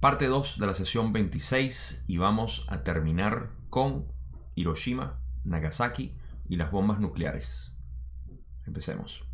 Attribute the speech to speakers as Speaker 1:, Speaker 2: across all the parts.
Speaker 1: Parte 2 de la sesión 26 y vamos a terminar con Hiroshima, Nagasaki y las bombas nucleares. Empecemos.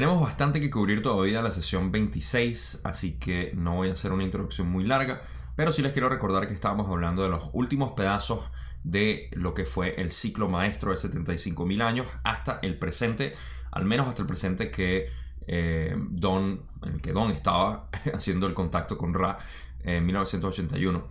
Speaker 1: Tenemos bastante que cubrir todavía la sesión 26, así que no voy a hacer una introducción muy larga, pero sí les quiero recordar que estábamos hablando de los últimos pedazos de lo que fue el ciclo maestro de 75.000 años hasta el presente, al menos hasta el presente que eh, Don, en el que Don estaba haciendo el contacto con Ra en 1981.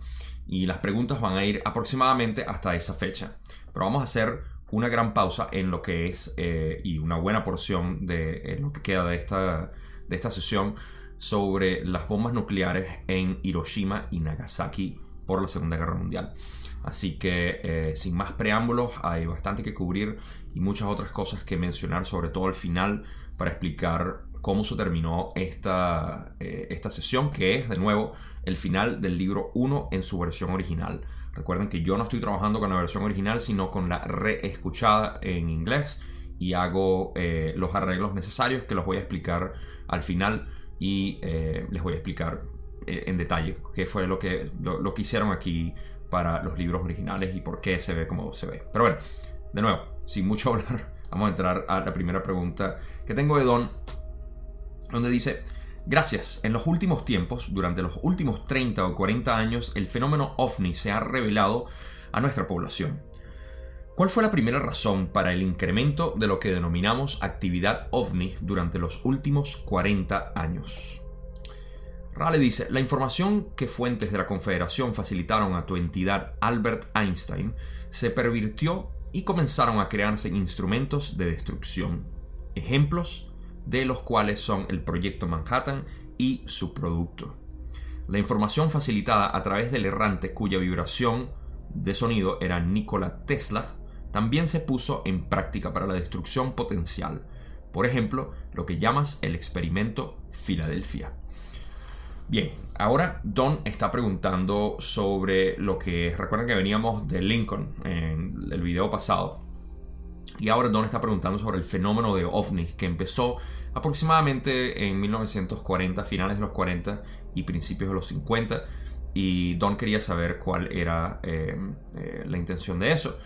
Speaker 1: Y las preguntas van a ir aproximadamente hasta esa fecha. Pero vamos a hacer una gran pausa en lo que es eh, y una buena porción de lo que queda de esta, de esta sesión sobre las bombas nucleares en Hiroshima y Nagasaki por la Segunda Guerra Mundial. Así que eh, sin más preámbulos hay bastante que cubrir y muchas otras cosas que mencionar, sobre todo al final, para explicar cómo se terminó esta, eh, esta sesión, que es de nuevo el final del libro 1 en su versión original. Recuerden que yo no estoy trabajando con la versión original, sino con la reescuchada en inglés y hago eh, los arreglos necesarios que los voy a explicar al final y eh, les voy a explicar eh, en detalle qué fue lo que, lo, que hicieron aquí para los libros originales y por qué se ve como se ve. Pero bueno, de nuevo, sin mucho hablar, vamos a entrar a la primera pregunta que tengo de Don, donde dice... Gracias. En los últimos tiempos, durante los últimos 30 o 40 años, el fenómeno ovni se ha revelado a nuestra población. ¿Cuál fue la primera razón para el incremento de lo que denominamos actividad ovni durante los últimos 40 años? Rale dice, la información que fuentes de la Confederación facilitaron a tu entidad Albert Einstein se pervirtió y comenzaron a crearse instrumentos de destrucción. Ejemplos, de los cuales son el proyecto Manhattan y su producto. La información facilitada a través del errante cuya vibración de sonido era Nikola Tesla también se puso en práctica para la destrucción potencial. Por ejemplo, lo que llamas el experimento Filadelfia. Bien, ahora Don está preguntando sobre lo que recuerden que veníamos de Lincoln en el video pasado. Y ahora Don está preguntando sobre el fenómeno de ovnis que empezó aproximadamente en 1940, finales de los 40 y principios de los 50. Y Don quería saber cuál era eh, eh, la intención de eso.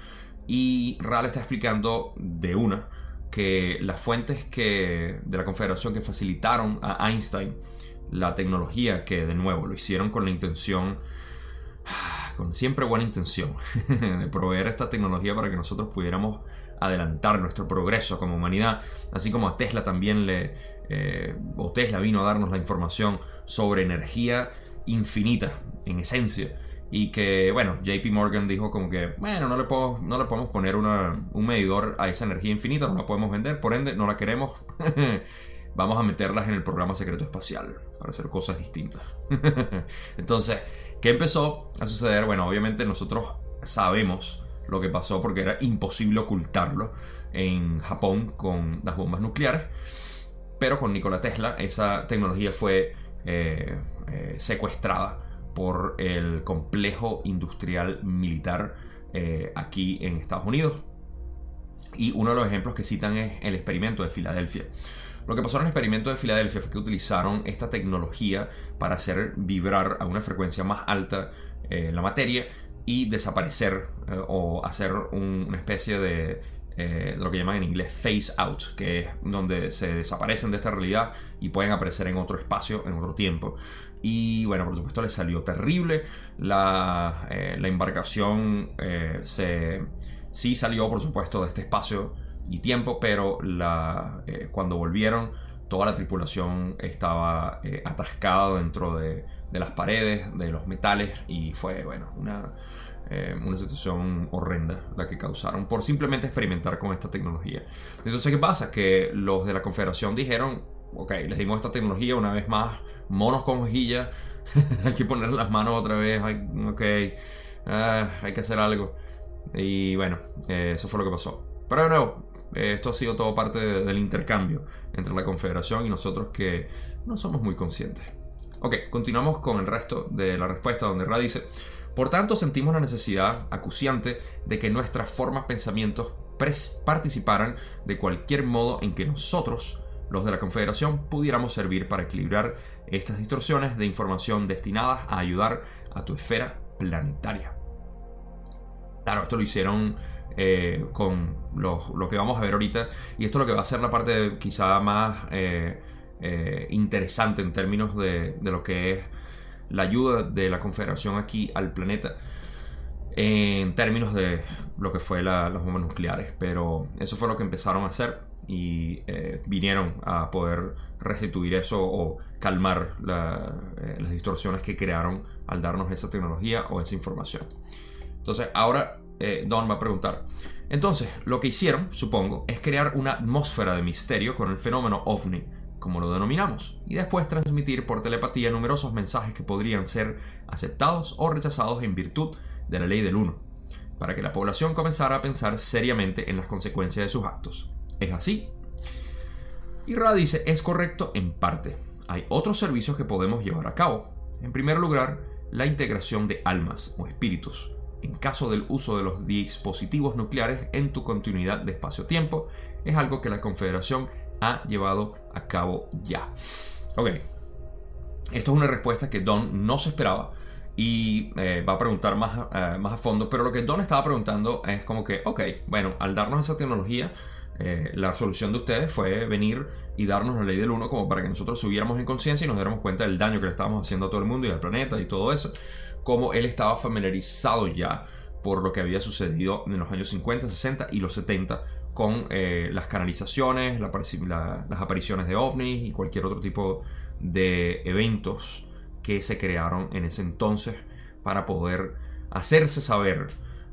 Speaker 1: Y Ral está explicando de una que las fuentes que, de la Confederación que facilitaron a Einstein la tecnología, que de nuevo lo hicieron con la intención, con siempre buena intención, de proveer esta tecnología para que nosotros pudiéramos adelantar nuestro progreso como humanidad, así como a Tesla también le, eh, o Tesla vino a darnos la información sobre energía infinita, en esencia, y que, bueno, JP Morgan dijo como que, bueno, no le, puedo, no le podemos poner un medidor a esa energía infinita, no la podemos vender, por ende, no la queremos. Vamos a meterlas en el programa secreto espacial para hacer cosas distintas. Entonces, ¿qué empezó a suceder? Bueno, obviamente nosotros sabemos lo que pasó porque era imposible ocultarlo en Japón con las bombas nucleares. Pero con Nikola Tesla esa tecnología fue eh, eh, secuestrada por el complejo industrial militar eh, aquí en Estados Unidos. Y uno de los ejemplos que citan es el experimento de Filadelfia. Lo que pasó en el experimento de Filadelfia fue que utilizaron esta tecnología para hacer vibrar a una frecuencia más alta la materia y desaparecer eh, o hacer una especie de, eh, lo que llaman en inglés face out, que es donde se desaparecen de esta realidad y pueden aparecer en otro espacio, en otro tiempo. Y bueno, por supuesto les salió terrible. La, eh, la embarcación se, sí salió, por supuesto, de este espacio y tiempo, pero la, cuando volvieron, toda la tripulación estaba atascada dentro de, las paredes, de los metales y fue, bueno, una, eh, una situación horrenda la que causaron por simplemente experimentar con esta tecnología. Entonces, ¿qué pasa? Que los de la Confederación dijeron, ok, les dimos esta tecnología una vez más, monos con hojilla, hay que poner las manos otra vez, ok, ah, hay que hacer algo. Y bueno, eh, eso fue lo que pasó. Pero de nuevo, esto ha sido todo parte del intercambio entre la Confederación y nosotros que no somos muy conscientes. Ok, continuamos con el resto de la respuesta donde Ra dice, por tanto sentimos la necesidad acuciante de que nuestras formas pensamientos participaran de cualquier modo en que nosotros, los de la Confederación, pudiéramos servir para equilibrar estas distorsiones de información destinadas a ayudar a tu esfera planetaria. Claro, esto lo hicieron eh, con lo, que vamos a ver ahorita. Y esto es lo que va a ser la parte quizá más eh, eh, interesante en términos de, lo que es la ayuda de la Confederación aquí al planeta. En términos de lo que fue las bombas nucleares. Pero eso fue lo que empezaron a hacer. Y vinieron a poder restituir eso o calmar las distorsiones que crearon al darnos esa tecnología o esa información. Entonces, ahora eh, Don va a preguntar. Entonces, lo que hicieron, supongo, es crear una atmósfera de misterio con el fenómeno ovni, como lo denominamos, y después transmitir por telepatía numerosos mensajes que podrían ser aceptados o rechazados en virtud de la ley del uno, para que la población comenzara a pensar seriamente en las consecuencias de sus actos. ¿Es así? Y Ra dice, es correcto en parte. Hay otros servicios que podemos llevar a cabo. En primer lugar, la integración de almas o espíritus en caso del uso de los dispositivos nucleares en tu continuidad de espacio-tiempo. Es algo que la Confederación ha llevado a cabo ya. Ok, esto es una respuesta que Don no se esperaba y eh, va a preguntar más, eh, más a fondo, pero lo que Don estaba preguntando es como que, ok, bueno, al darnos esa tecnología, eh, la solución de ustedes fue venir y darnos la ley del uno como para que nosotros subiéramos en conciencia y nos diéramos cuenta del daño que le estábamos haciendo a todo el mundo y al planeta y todo eso como él estaba familiarizado ya por lo que había sucedido en los años 50, 60 y los 70 con eh, las canalizaciones, las apariciones de ovnis y cualquier otro tipo de eventos que se crearon en ese entonces para poder hacerse saber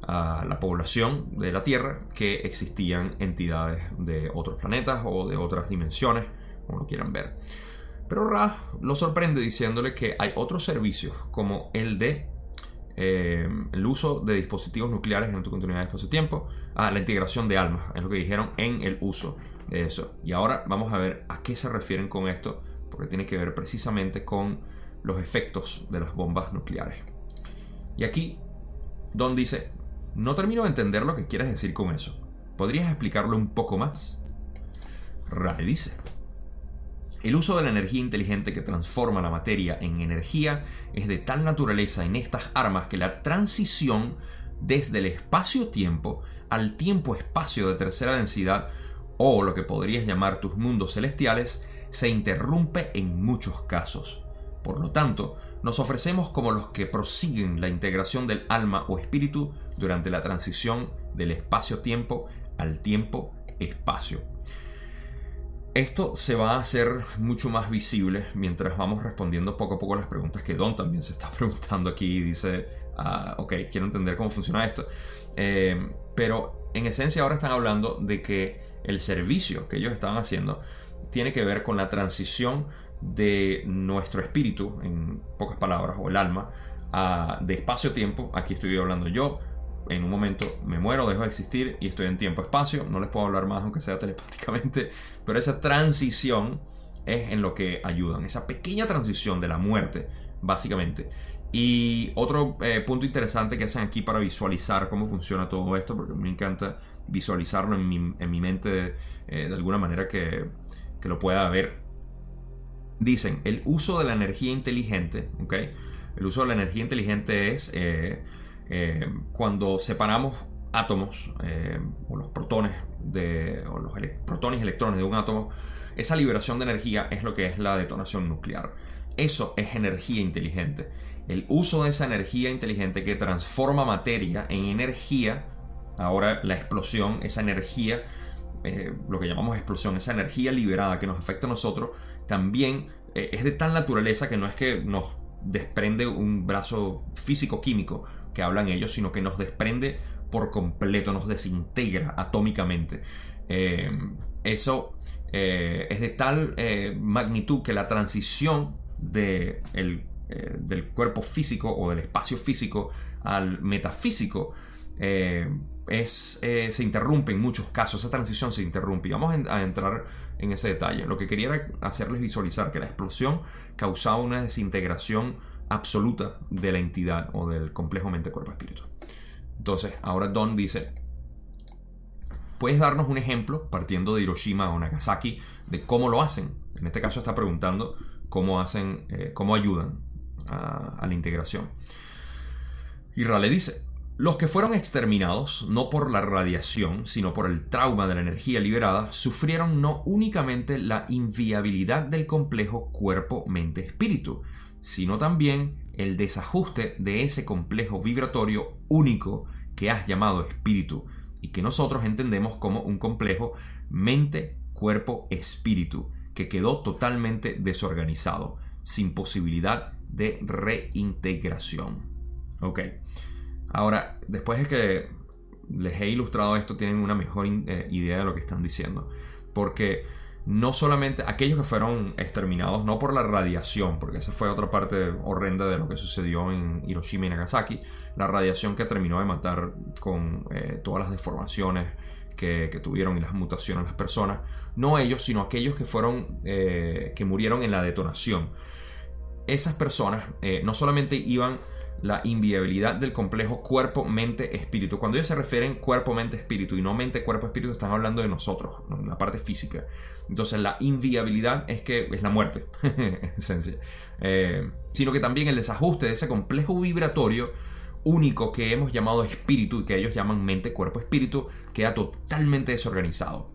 Speaker 1: a la población de la Tierra que existían entidades de otros planetas o de otras dimensiones, como lo quieran ver. Pero Ra lo sorprende diciéndole que hay otros servicios como el de eh, el uso de dispositivos nucleares en tu continuidad de espacio-tiempo, ah, la integración de almas, es lo que dijeron en el uso de eso. Y ahora vamos a ver a qué se refieren con esto, porque tiene que ver precisamente con los efectos de las bombas nucleares. Y aquí, Don dice, no termino de entender lo que quieres decir con eso. ¿Podrías explicarlo un poco más? Ra dice, el uso de la energía inteligente que transforma la materia en energía es de tal naturaleza en estas armas que la transición desde el espacio-tiempo al tiempo-espacio de tercera densidad, o lo que podrías llamar tus mundos celestiales, se interrumpe en muchos casos. Por lo tanto, nos ofrecemos como los que prosiguen la integración del alma o espíritu durante la transición del espacio-tiempo al tiempo-espacio. Esto se va a hacer mucho más visible mientras vamos respondiendo poco a poco las preguntas que Don también se está preguntando aquí y dice, ah, ok, quiero entender cómo funciona esto. Eh, pero en esencia ahora están hablando de que el servicio que ellos estaban haciendo tiene que ver con la transición de nuestro espíritu, en pocas palabras, o el alma, a, de espacio-tiempo. Aquí estoy hablando yo, en un momento me muero, dejo de existir y estoy en tiempo-espacio. No les puedo hablar más aunque sea telepáticamente, pero esa transición es en lo que ayudan. Esa pequeña transición de la muerte, básicamente. Y otro eh, punto interesante que hacen aquí para visualizar cómo funciona todo esto, porque me encanta visualizarlo en mi, mente eh, de alguna manera que, que, lo pueda ver. Dicen, el uso de la energía inteligente, ¿ok? El uso de la energía inteligente es... Eh, eh, cuando separamos átomos eh, o los protones de, o los protones y electrones de un átomo, esa liberación de energía es lo que es la detonación nuclear. Eso es energía inteligente. El uso de esa energía inteligente que transforma materia en energía, ahora la explosión, esa energía, lo que llamamos explosión, esa energía liberada que nos afecta a nosotros, también es de tal naturaleza que no es que nos desprende un brazo físico-químico, que hablan ellos, sino que nos desprende por completo, nos desintegra atómicamente. Eh, eso eh, es de tal eh, magnitud que la transición de del cuerpo físico o del espacio físico al metafísico eh, es, eh, se interrumpe en muchos casos, esa transición se interrumpe. Y vamos a entrar en ese detalle. Lo que quería era hacerles visualizar que la explosión causaba una desintegración absoluta de la entidad o del complejo mente-cuerpo-espíritu. Entonces, ahora Don dice, ¿puedes darnos un ejemplo, partiendo de Hiroshima o Nagasaki, de cómo lo hacen? En este caso está preguntando cómo hacen, eh, cómo ayudan a, a la integración. Y Rale dice, los que fueron exterminados, no por la radiación, sino por el trauma de la energía liberada, sufrieron no únicamente la inviabilidad del complejo cuerpo-mente-espíritu, sino también el desajuste de ese complejo vibratorio único que has llamado espíritu y que nosotros entendemos como un complejo mente-cuerpo-espíritu que quedó totalmente desorganizado, sin posibilidad de reintegración. Ok. Ahora, después de que les he ilustrado esto, tienen una mejor eh, idea de lo que están diciendo. Porque no solamente aquellos que fueron exterminados, no por la radiación, porque esa fue otra parte horrenda de lo que sucedió en Hiroshima y Nagasaki, la radiación que terminó de matar con eh, todas las deformaciones que, tuvieron y las mutaciones las personas, no ellos, sino aquellos que fueron, eh, que murieron en la detonación. Esas personas no solamente iban la inviabilidad del complejo cuerpo, mente, espíritu. Cuando ellos se refieren cuerpo, mente, espíritu y no mente, cuerpo, espíritu, están hablando de nosotros, la parte física. Entonces la inviabilidad es que es la muerte, en esencia. Eh, sino que también el desajuste de ese complejo vibratorio único que hemos llamado espíritu y que ellos llaman mente, cuerpo, espíritu, queda totalmente desorganizado.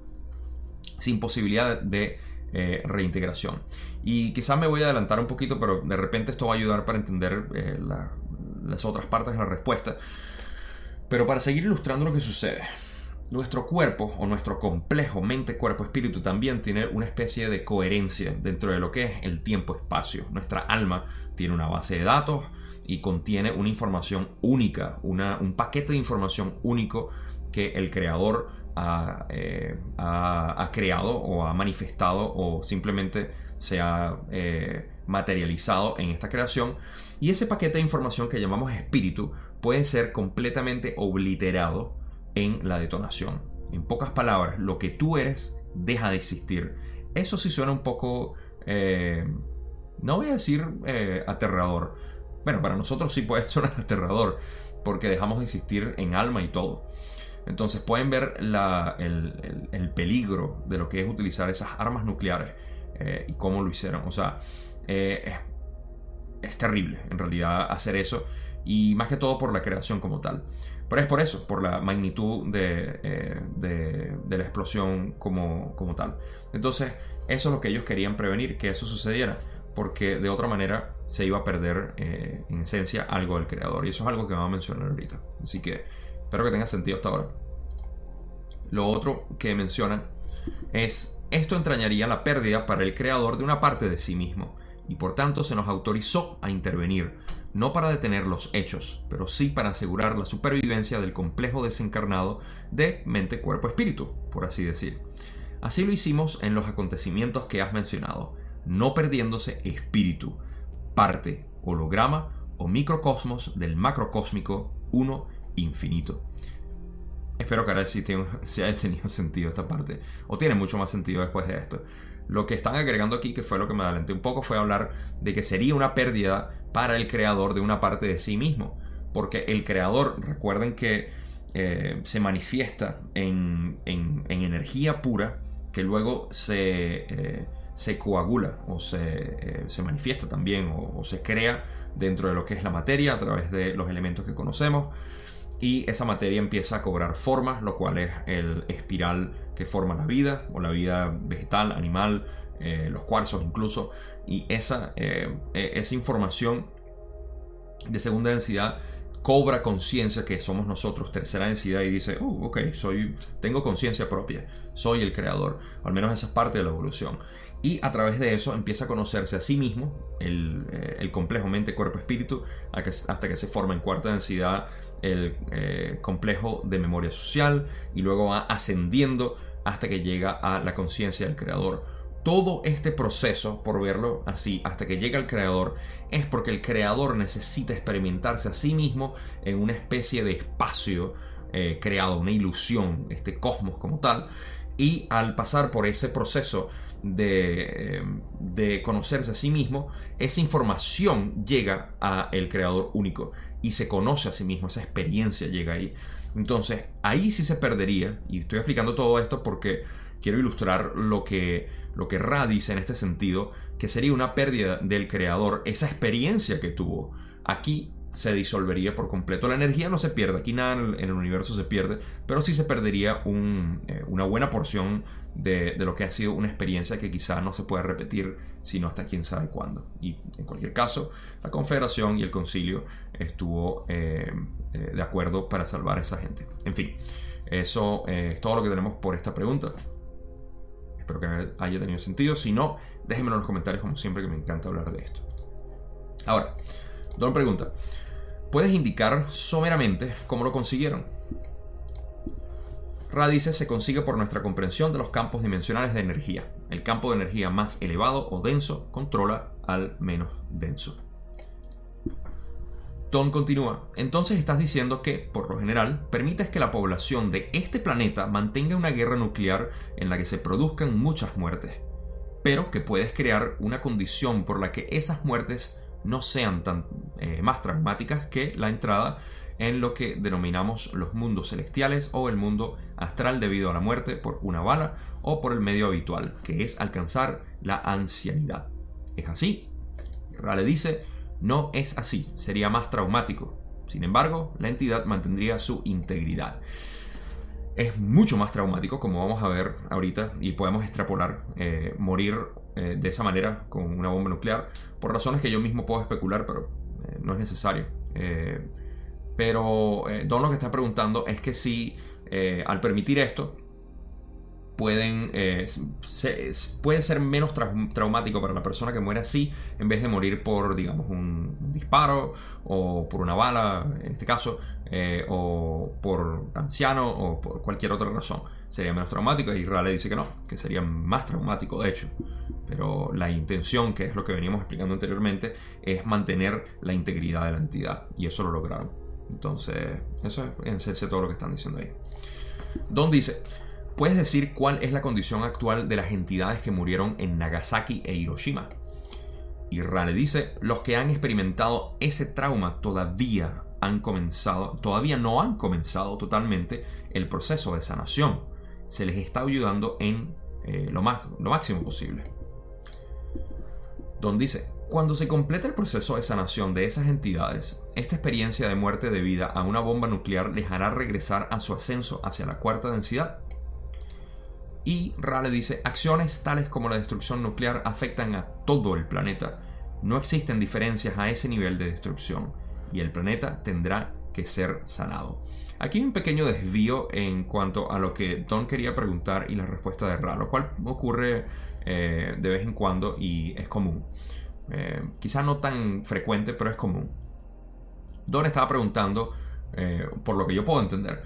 Speaker 1: Sin posibilidad de eh, reintegración. Y quizás me voy a adelantar un poquito, pero de repente esto va a ayudar para entender eh, la, las otras partes de la respuesta. Pero para seguir ilustrando lo que sucede, nuestro cuerpo o nuestro complejo mente, cuerpo, espíritu también tiene una especie de coherencia dentro de lo que es el tiempo-espacio. Nuestra alma tiene una base de datos y contiene una información única, una, un paquete de información único que el creador ha, eh, creado o ha manifestado o simplemente se ha eh, materializado en esta creación y ese paquete de información que llamamos espíritu puede ser completamente obliterado en la detonación. En pocas palabras, lo que tú eres deja de existir. Eso sí suena un poco, eh, no voy a decir eh, aterrador. Bueno, para nosotros sí puede sonar aterrador, porque dejamos de existir en alma y todo. Entonces pueden ver el, peligro de lo que es utilizar esas armas nucleares eh, y cómo lo hicieron. O sea, es terrible en realidad hacer eso y más que todo por la creación como tal. Pero es por eso, por la magnitud de, eh, la explosión como, como, tal. Entonces, eso es lo que ellos querían prevenir, que eso sucediera, porque de otra manera se iba a perder eh, en esencia algo del creador. Y eso es algo que vamos a mencionar ahorita. Así que espero que tenga sentido hasta ahora. Lo otro que mencionan es, esto entrañaría la pérdida para el creador de una parte de sí mismo y por tanto se nos autorizó a intervenir, no para detener los hechos, pero sí para asegurar la supervivencia del complejo desencarnado de mente, cuerpo, espíritu, por así decir. Así lo hicimos en los acontecimientos que has mencionado, no perdiéndose espíritu, parte, holograma o microcosmos del macrocósmico uno infinito. Espero que ahora sí, sí haya tenido sentido esta parte, o tiene mucho más sentido después de esto. Lo que están agregando aquí, que fue lo que me adelanté un poco, fue hablar de que sería una pérdida para el creador de una parte de sí mismo. Porque el creador, recuerden que eh, se manifiesta en, energía pura que luego se, eh, se coagula o se, eh, se manifiesta también o, se crea dentro de lo que es la materia a través de los elementos que conocemos y esa materia empieza a cobrar forma, lo cual es el espiral que forma la vida, o la vida vegetal, animal, eh, los cuarzos incluso, y esa, eh, e, esa información de segunda densidad cobra conciencia que somos nosotros, tercera densidad, y dice, oh, ok, soy, tengo conciencia propia, soy el creador, al menos esa es parte de la evolución. Y a través de eso empieza a conocerse a sí mismo, el, eh, complejo mente, cuerpo, espíritu, hasta que se forma en cuarta densidad el eh, complejo de memoria social y luego va ascendiendo hasta que llega a la conciencia del creador. Todo este proceso, por verlo así, hasta que llega al creador, es porque el creador necesita experimentarse a sí mismo en una especie de espacio eh, creado una ilusión, este cosmos como tal, y al pasar por ese proceso de, de, conocerse a sí mismo, esa información llega a el creador único y se conoce a sí mismo, esa experiencia llega ahí. Entonces, ahí sí se perdería, y estoy explicando todo esto porque quiero ilustrar lo que, lo que Ra dice en este sentido, que sería una pérdida del creador, esa experiencia que tuvo. Aquí se disolvería por completo. La energía no se pierde, aquí nada en el, universo se pierde, pero sí se perdería eh, una buena porción de, lo que ha sido una experiencia que quizá no se pueda repetir, sino hasta quién sabe cuándo. Y en cualquier caso, la Confederación y el Concilio estuvo eh, eh, de acuerdo para salvar a esa gente. En fin, eso es todo lo que tenemos por esta pregunta. Espero que haya tenido sentido. Si no, déjenmelo en los comentarios como siempre que me encanta hablar de esto. Ahora, Don pregunta, ¿puedes indicar someramente cómo lo consiguieron? Ra dice se consigue por nuestra comprensión de los campos dimensionales de energía. El campo de energía más elevado o denso controla al menos denso. Don continúa, entonces estás diciendo que, por lo general, permites que la población de este planeta mantenga una guerra nuclear en la que se produzcan muchas muertes, pero que puedes crear una condición por la que esas muertes no sean tan eh, más traumáticas que la entrada en lo que denominamos los mundos celestiales o el mundo astral debido a la muerte por una bala o por el medio habitual, que es alcanzar la ancianidad. ¿Es así? Rale dice, no es así, sería más traumático. Sin embargo, la entidad mantendría su integridad. Es mucho más traumático, como vamos a ver ahorita, y podemos extrapolar, eh, morir eh, de esa manera con una bomba nuclear, por razones que yo mismo puedo especular, pero eh, no es necesario. Eh, pero Don lo que está preguntando es que si al permitir esto, pueden, eh, puede ser menos traumático para la persona que muere así en vez de morir por, digamos, un, disparo o por una bala, en este caso, eh, o por anciano o por cualquier otra razón. Sería menos traumático y Raleigh dice que no, que sería más traumático de hecho. Pero la intención, que es lo que veníamos explicando anteriormente, es mantener la integridad de la entidad y eso lo lograron. Entonces, eso es todo lo que están diciendo ahí. Don dice, ¿Puedes decir cuál es la condición actual de las entidades que murieron en Nagasaki e Hiroshima? Y Rale dice, los que han experimentado ese trauma todavía han comenzado, todavía no han comenzado totalmente el proceso de sanación. Se les está ayudando en eh, lo, más, lo máximo posible. Don dice, cuando se complete el proceso de sanación de esas entidades, esta experiencia de muerte debida a una bomba nuclear les hará regresar a su ascenso hacia la cuarta densidad y Rale dice, acciones tales como la destrucción nuclear afectan a todo el planeta. No existen diferencias a ese nivel de destrucción y el planeta tendrá que ser sanado. Aquí hay un pequeño desvío en cuanto a lo que Don quería preguntar y la respuesta de Ra, lo cual ocurre eh, de vez en cuando y es común. Eh, quizá no tan frecuente, pero es común. Don estaba preguntando, eh, por lo que yo puedo entender,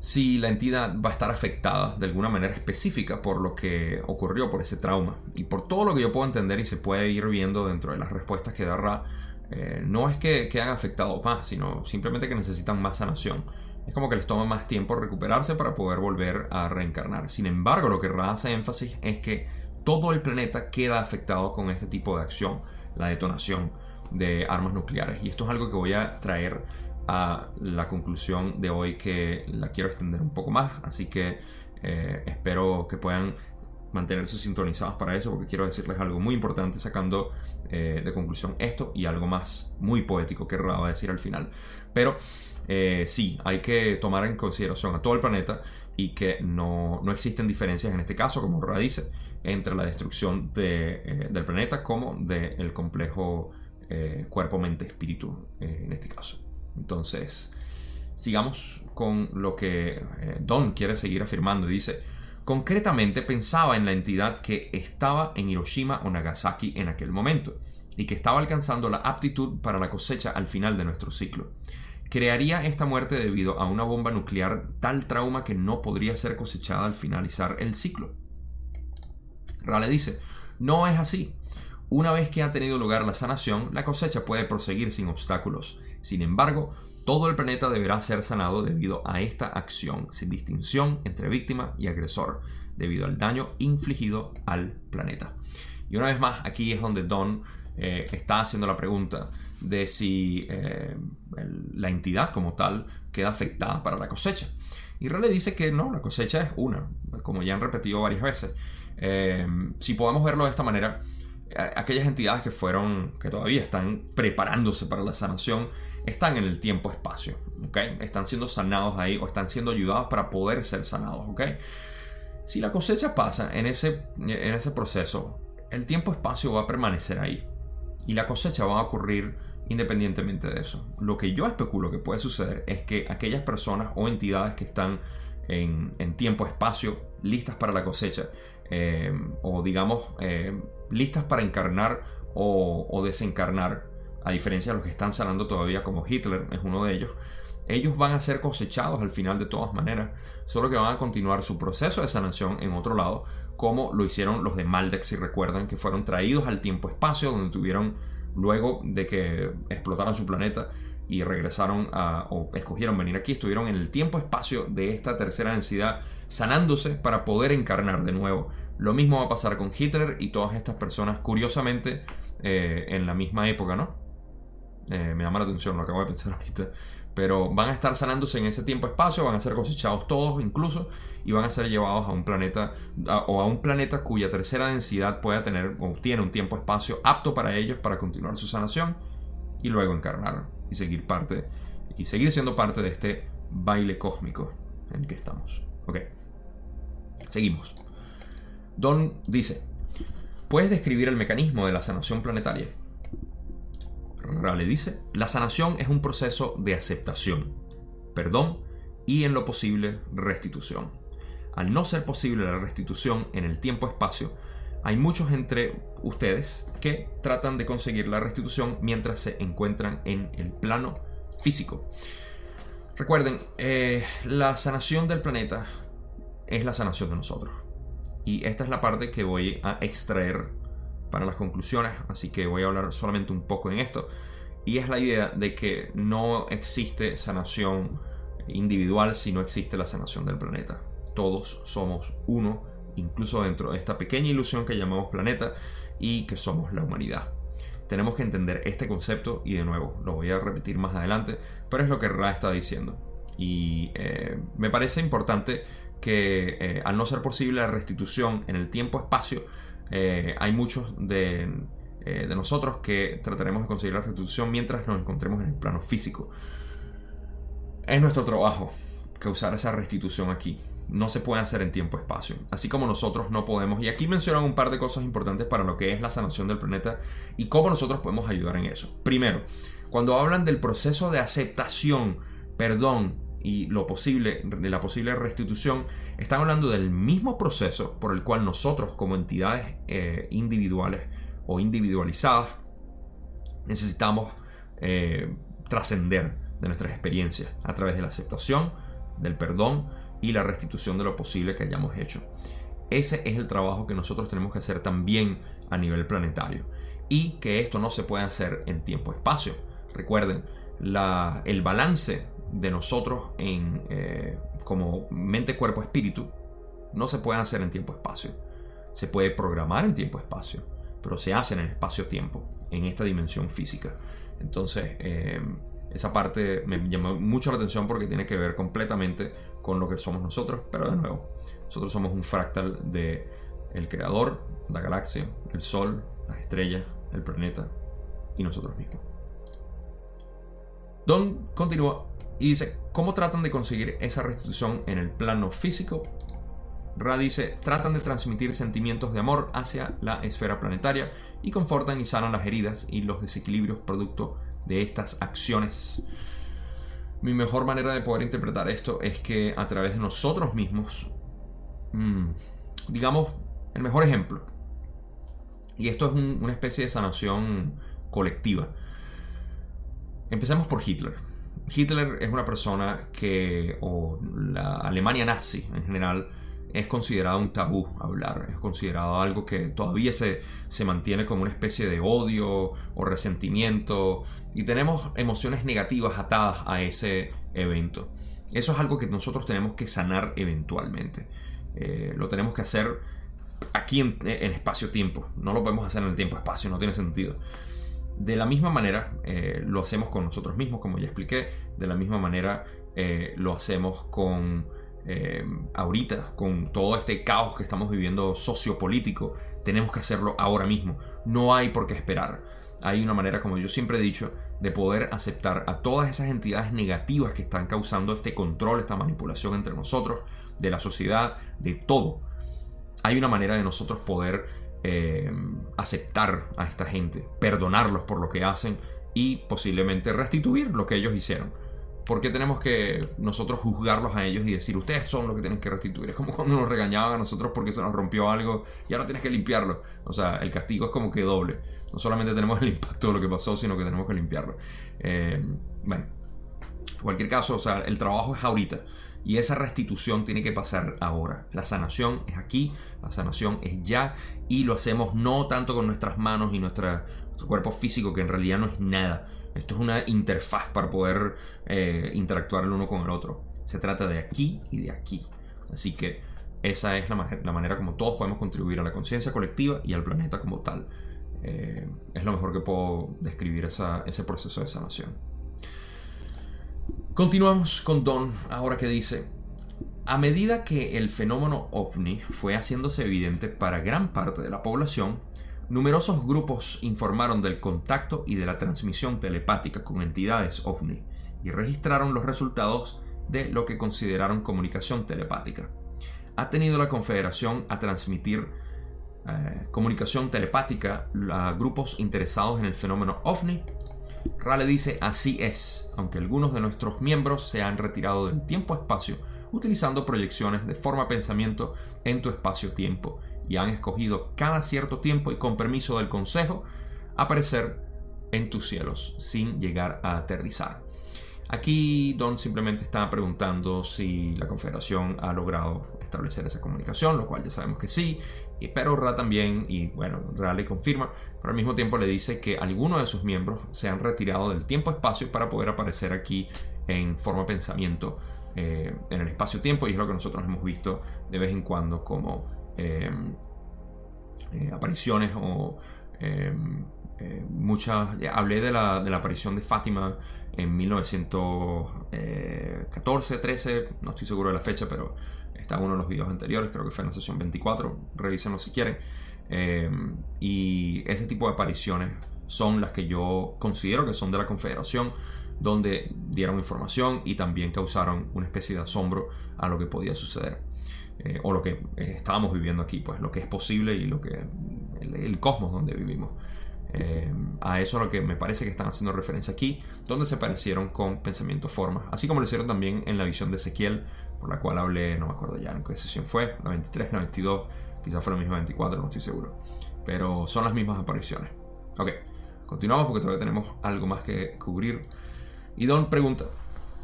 Speaker 1: si la entidad va a estar afectada de alguna manera específica por lo que ocurrió, por ese trauma. Y por todo lo que yo puedo entender y se puede ir viendo dentro de las respuestas que da Ra, eh, no es que, que han afectado más, sino simplemente que necesitan más sanación. Es como que les toma más tiempo recuperarse para poder volver a reencarnar. Sin embargo, lo que Ra hace énfasis es que todo el planeta queda afectado con este tipo de acción, la detonación de armas nucleares. Y esto es algo que voy a traer a la conclusión de hoy que la quiero extender un poco más. Así que eh, espero que puedan mantenerse sintonizados para eso porque quiero decirles algo muy importante sacando eh, de conclusión esto y algo más muy poético que Ra va a decir al final. Pero eh, sí, hay que tomar en consideración a todo el planeta y que no, existen diferencias en este caso, como Ra dice, entre la destrucción del planeta como del complejo cuerpo-mente-espíritu en este caso. Entonces, sigamos con lo que eh, Don quiere seguir afirmando. Dice, concretamente pensaba en la entidad que estaba en Hiroshima o Nagasaki en aquel momento y que estaba alcanzando la aptitud para la cosecha al final de nuestro ciclo. ¿Crearía esta muerte debido a una bomba nuclear tal trauma que no podría ser cosechada al finalizar el ciclo? Rale dice, no es así. Una vez que ha tenido lugar la sanación, la cosecha puede proseguir sin obstáculos. Sin embargo, todo el planeta deberá ser sanado debido a esta acción, sin distinción entre víctima y agresor, debido al daño infligido al planeta. Y una vez más, aquí es donde Don eh, está haciendo la pregunta de si eh, la entidad como tal queda afectada para la cosecha. Y le dice que no, la cosecha es una, como ya han repetido varias veces. Eh, si podemos verlo de esta manera, aquellas entidades que fueron, que todavía están preparándose para la sanación, están en el tiempo-espacio, ¿ok? Están siendo sanados ahí o están siendo ayudados para poder ser sanados, ¿ok? Si la cosecha pasa en ese, en ese proceso, el tiempo-espacio va a permanecer ahí y la cosecha va a ocurrir independientemente de eso. Lo que yo especulo que puede suceder es que aquellas personas o entidades que están en, tiempo-espacio listas para la cosecha, eh, o digamos, eh, listas para encarnar o, desencarnar, a diferencia de los que están sanando todavía como Hitler es uno de ellos, ellos van a ser cosechados al final de todas maneras, solo que van a continuar su proceso de sanación en otro lado, como lo hicieron los de Maldex, si recuerdan, que fueron traídos al tiempo-espacio, donde tuvieron, luego de que explotaron su planeta y regresaron a, o escogieron venir aquí, estuvieron en el tiempo-espacio de esta tercera densidad, sanándose para poder encarnar de nuevo lo mismo va a pasar con Hitler y todas estas personas, curiosamente, eh, en la misma época, ¿no? Eh, me llama la atención lo acabo de pensar ahorita. Pero van a estar sanándose en ese tiempo-espacio, van a ser cosechados todos incluso, y van a ser llevados a un planeta, o a un planeta cuya tercera densidad pueda tener, o tiene un tiempo-espacio apto para ellos para continuar su sanación, y luego encarnar y seguir parte, y seguir siendo parte de este baile cósmico en el que estamos. Ok. Seguimos. Don dice, ¿puedes describir el mecanismo de la sanación planetaria? Rale dice, la sanación es un proceso de aceptación, perdón y en lo posible restitución. Al no ser posible la restitución en el tiempo-espacio, hay muchos entre ustedes que tratan de conseguir la restitución mientras se encuentran en el plano físico. Recuerden, eh, la sanación del planeta es la sanación de nosotros. Y esta es la parte que voy a extraer para las conclusiones, así que voy a hablar solamente un poco en esto. Y es la idea de que no existe sanación individual si no existe la sanación del planeta. Todos somos uno, incluso dentro de esta pequeña ilusión que llamamos planeta y que somos la humanidad. Tenemos que entender este concepto y de nuevo, lo voy a repetir más adelante, pero es lo que Ra está diciendo. Y eh, me parece importante que eh, al no ser posible la restitución en el tiempo-espacio, eh, hay muchos de, eh, de, nosotros que trataremos de conseguir la restitución mientras nos encontremos en el plano físico. Es nuestro trabajo causar esa restitución aquí. No se puede hacer en tiempo-espacio. Así como nosotros no podemos. Y aquí mencionan un par de cosas importantes para lo que es la sanación del planeta y cómo nosotros podemos ayudar en eso. Primero, cuando hablan del proceso de aceptación, perdón y lo posible, de la posible restitución, están hablando del mismo proceso por el cual nosotros como entidades eh, individuales o individualizadas necesitamos eh, trascender de nuestras experiencias a través de la aceptación, del perdón y la restitución de lo posible que hayamos hecho. Ese es el trabajo que nosotros tenemos que hacer también a nivel planetario y que esto no se puede hacer en tiempo-espacio. Recuerden, la, el balance de nosotros en, eh, como mente, cuerpo, espíritu no se puede hacer en tiempo-espacio. Se puede programar en tiempo-espacio, pero se hace en espacio-tiempo, en esta dimensión física. Entonces, eh, esa parte me llamó mucho la atención porque tiene que ver completamente con lo que somos nosotros, pero de nuevo, nosotros somos un fractal de el creador, la galaxia, el sol, las estrellas, el planeta y nosotros mismos. Don continúa y dice, ¿cómo tratan de conseguir esa restitución en el plano físico? Ra dice, tratan de transmitir sentimientos de amor hacia la esfera planetaria y confortan y sanan las heridas y los desequilibrios producto de estas acciones. Mi mejor manera de poder interpretar esto es que a través de nosotros mismos, mm, digamos, el mejor ejemplo, y esto es una especie de sanación colectiva. Empecemos por Hitler. Hitler es una persona que, o la Alemania nazi en general, es considerado un tabú hablar, es considerado algo que todavía se, se, mantiene como una especie de odio o resentimiento y tenemos emociones negativas atadas a ese evento. Eso es algo que nosotros tenemos que sanar eventualmente. Eh, lo tenemos que hacer aquí en, espacio-tiempo, no lo podemos hacer en el tiempo-espacio, no tiene sentido. De la misma manera eh, lo hacemos con nosotros mismos, como ya expliqué, de la misma manera eh, lo hacemos con eh, ahorita, con todo este caos que estamos viviendo sociopolítico, tenemos que hacerlo ahora mismo. No hay por qué esperar. Hay una manera, como yo siempre he dicho, de poder aceptar a todas esas entidades negativas que están causando este control, esta manipulación entre nosotros, de la sociedad, de todo. Hay una manera de nosotros poder eh, aceptar a esta gente, perdonarlos por lo que hacen y posiblemente restituir lo que ellos hicieron. ¿Por qué tenemos que nosotros juzgarlos a ellos y decir, ustedes son los que tienen que restituir? Es como cuando nos regañaban a nosotros porque se nos rompió algo y ahora tienes que limpiarlo. O sea, el castigo es como que doble. No solamente tenemos el impacto de lo que pasó, sino que tenemos que limpiarlo. Eh, bueno, en cualquier caso, o sea, el trabajo es ahorita. Y esa restitución tiene que pasar ahora. La sanación es aquí, la sanación es ya. Y lo hacemos no tanto con nuestras manos y nuestro cuerpo físico, que en realidad no es nada esto es una interfaz para poder eh, interactuar el uno con el otro. Se trata de aquí y de aquí. Así que esa es la, manera como todos podemos contribuir a la conciencia colectiva y al planeta como tal. Eh, es lo mejor que puedo describir ese proceso de sanación. Continuamos con Don, ahora que dice, a medida que el fenómeno ovni fue haciéndose evidente para gran parte de la población, Numerosos grupos informaron del contacto y de la transmisión telepática con entidades ovni y registraron los resultados de lo que consideraron comunicación telepática. ¿Ha tenido la Confederación a transmitir eh, comunicación telepática a grupos interesados en el fenómeno ovni? Rale dice, así es, aunque algunos de nuestros miembros se han retirado del tiempo-espacio utilizando proyecciones de forma-pensamiento en tu espacio-tiempo y han escogido cada cierto tiempo y con permiso del Consejo aparecer en tus cielos sin llegar a aterrizar. Aquí Don simplemente está preguntando si la Confederación ha logrado establecer esa comunicación, lo cual ya sabemos que sí, pero Ra también, y bueno, Ra le confirma, pero al mismo tiempo le dice que algunos de sus miembros se han retirado del tiempo-espacio para poder aparecer aquí en forma pensamiento eh, en el espacio-tiempo, y es lo que nosotros hemos visto de vez en cuando como Em, eh, apariciones o eh, muchas... Hablé de la, de la, aparición de Fátima en 1914, 13, eh, no estoy seguro de la fecha, pero está en uno de los videos anteriores, creo que fue en la sesión 24, revísenlo si quieren. Em, y ese tipo de apariciones son las que yo considero que son de la Confederación, donde dieron información y también causaron una especie de asombro a lo que podía suceder. Eh, o lo que eh, estábamos viviendo aquí, pues lo que es posible y lo que el, cosmos donde vivimos. Eh, a eso a lo que me parece que están haciendo referencia aquí, donde se parecieron con pensamiento forma, así como lo hicieron también en la visión de Ezequiel, por la cual hablé, no me acuerdo ya en qué sesión fue, la 23, la 22, quizás fue la misma 24, no estoy seguro, pero son las mismas apariciones. Ok, continuamos porque todavía tenemos algo más que cubrir. Y Don pregunta,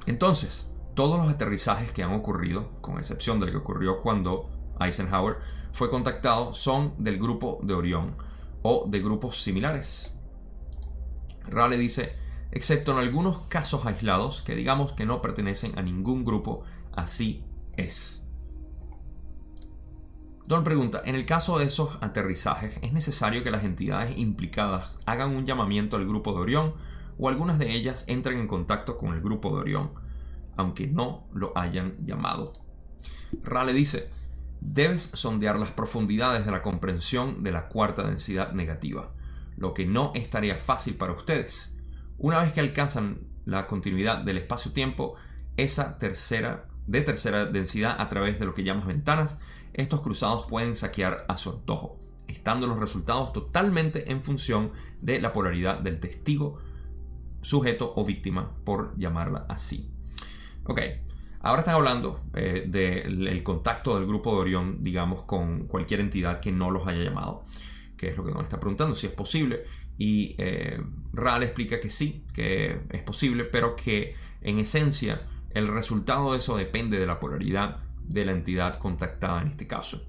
Speaker 1: entonces, todos los aterrizajes que han ocurrido, con excepción del que ocurrió cuando Eisenhower fue contactado, son del grupo de Orión o de grupos similares. Raleigh dice, excepto en algunos casos aislados que digamos que no pertenecen a ningún grupo, así es. Don pregunta, en el caso de esos aterrizajes, ¿es necesario que las entidades implicadas hagan un llamamiento al grupo de Orión o algunas de ellas entren en contacto con el grupo de Orión? aunque no lo hayan llamado. Rale dice, debes sondear las profundidades de la comprensión de la cuarta densidad negativa, lo que no es tarea fácil para ustedes. Una vez que alcanzan la continuidad del espacio-tiempo, esa tercera de tercera densidad a través de lo que llamas ventanas, estos cruzados pueden saquear a su antojo, estando los resultados totalmente en función de la polaridad del testigo, sujeto o víctima, por llamarla así. Ok, ahora están hablando eh, del contacto del grupo de Orión, digamos, con cualquier entidad que no los haya llamado, que es lo que nos está preguntando, si es posible. Y eh, Ral explica que sí, que es posible, pero que en esencia el resultado de eso depende de la polaridad de la entidad contactada en este caso.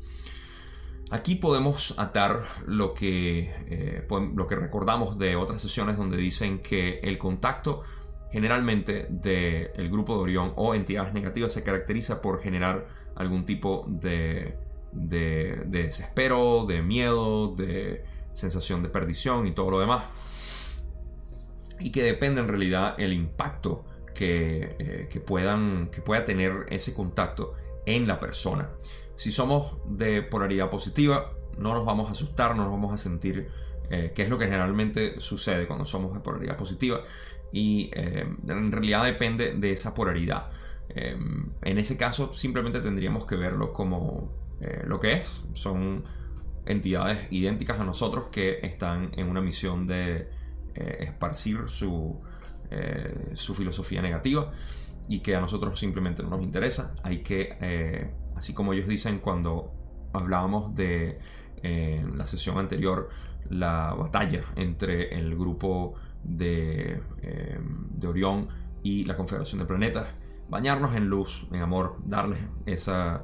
Speaker 1: Aquí podemos atar lo que, eh, lo que recordamos de otras sesiones donde dicen que el contacto generalmente del grupo de Orión o entidades negativas se caracteriza por generar algún tipo de, de, desespero, de miedo, de sensación de perdición y todo lo demás. Y que depende en realidad el impacto que, eh, que, puedan, que pueda tener ese contacto en la persona. Si somos de polaridad positiva, no nos vamos a asustar, no nos vamos a sentir, eh, que es lo que generalmente sucede cuando somos de polaridad positiva. Y eh, en realidad depende de esa polaridad. Eh, en ese caso, simplemente tendríamos que verlo como lo que es. Son entidades idénticas a nosotros que están en una misión de esparcir su, su filosofía negativa y que a nosotros simplemente no nos interesa. Hay que Así como ellos dicen cuando hablábamos de la sesión anterior, la batalla entre el grupo de, eh, de, Orión y la Confederación de Planetas, bañarnos en luz, en amor, darles esa,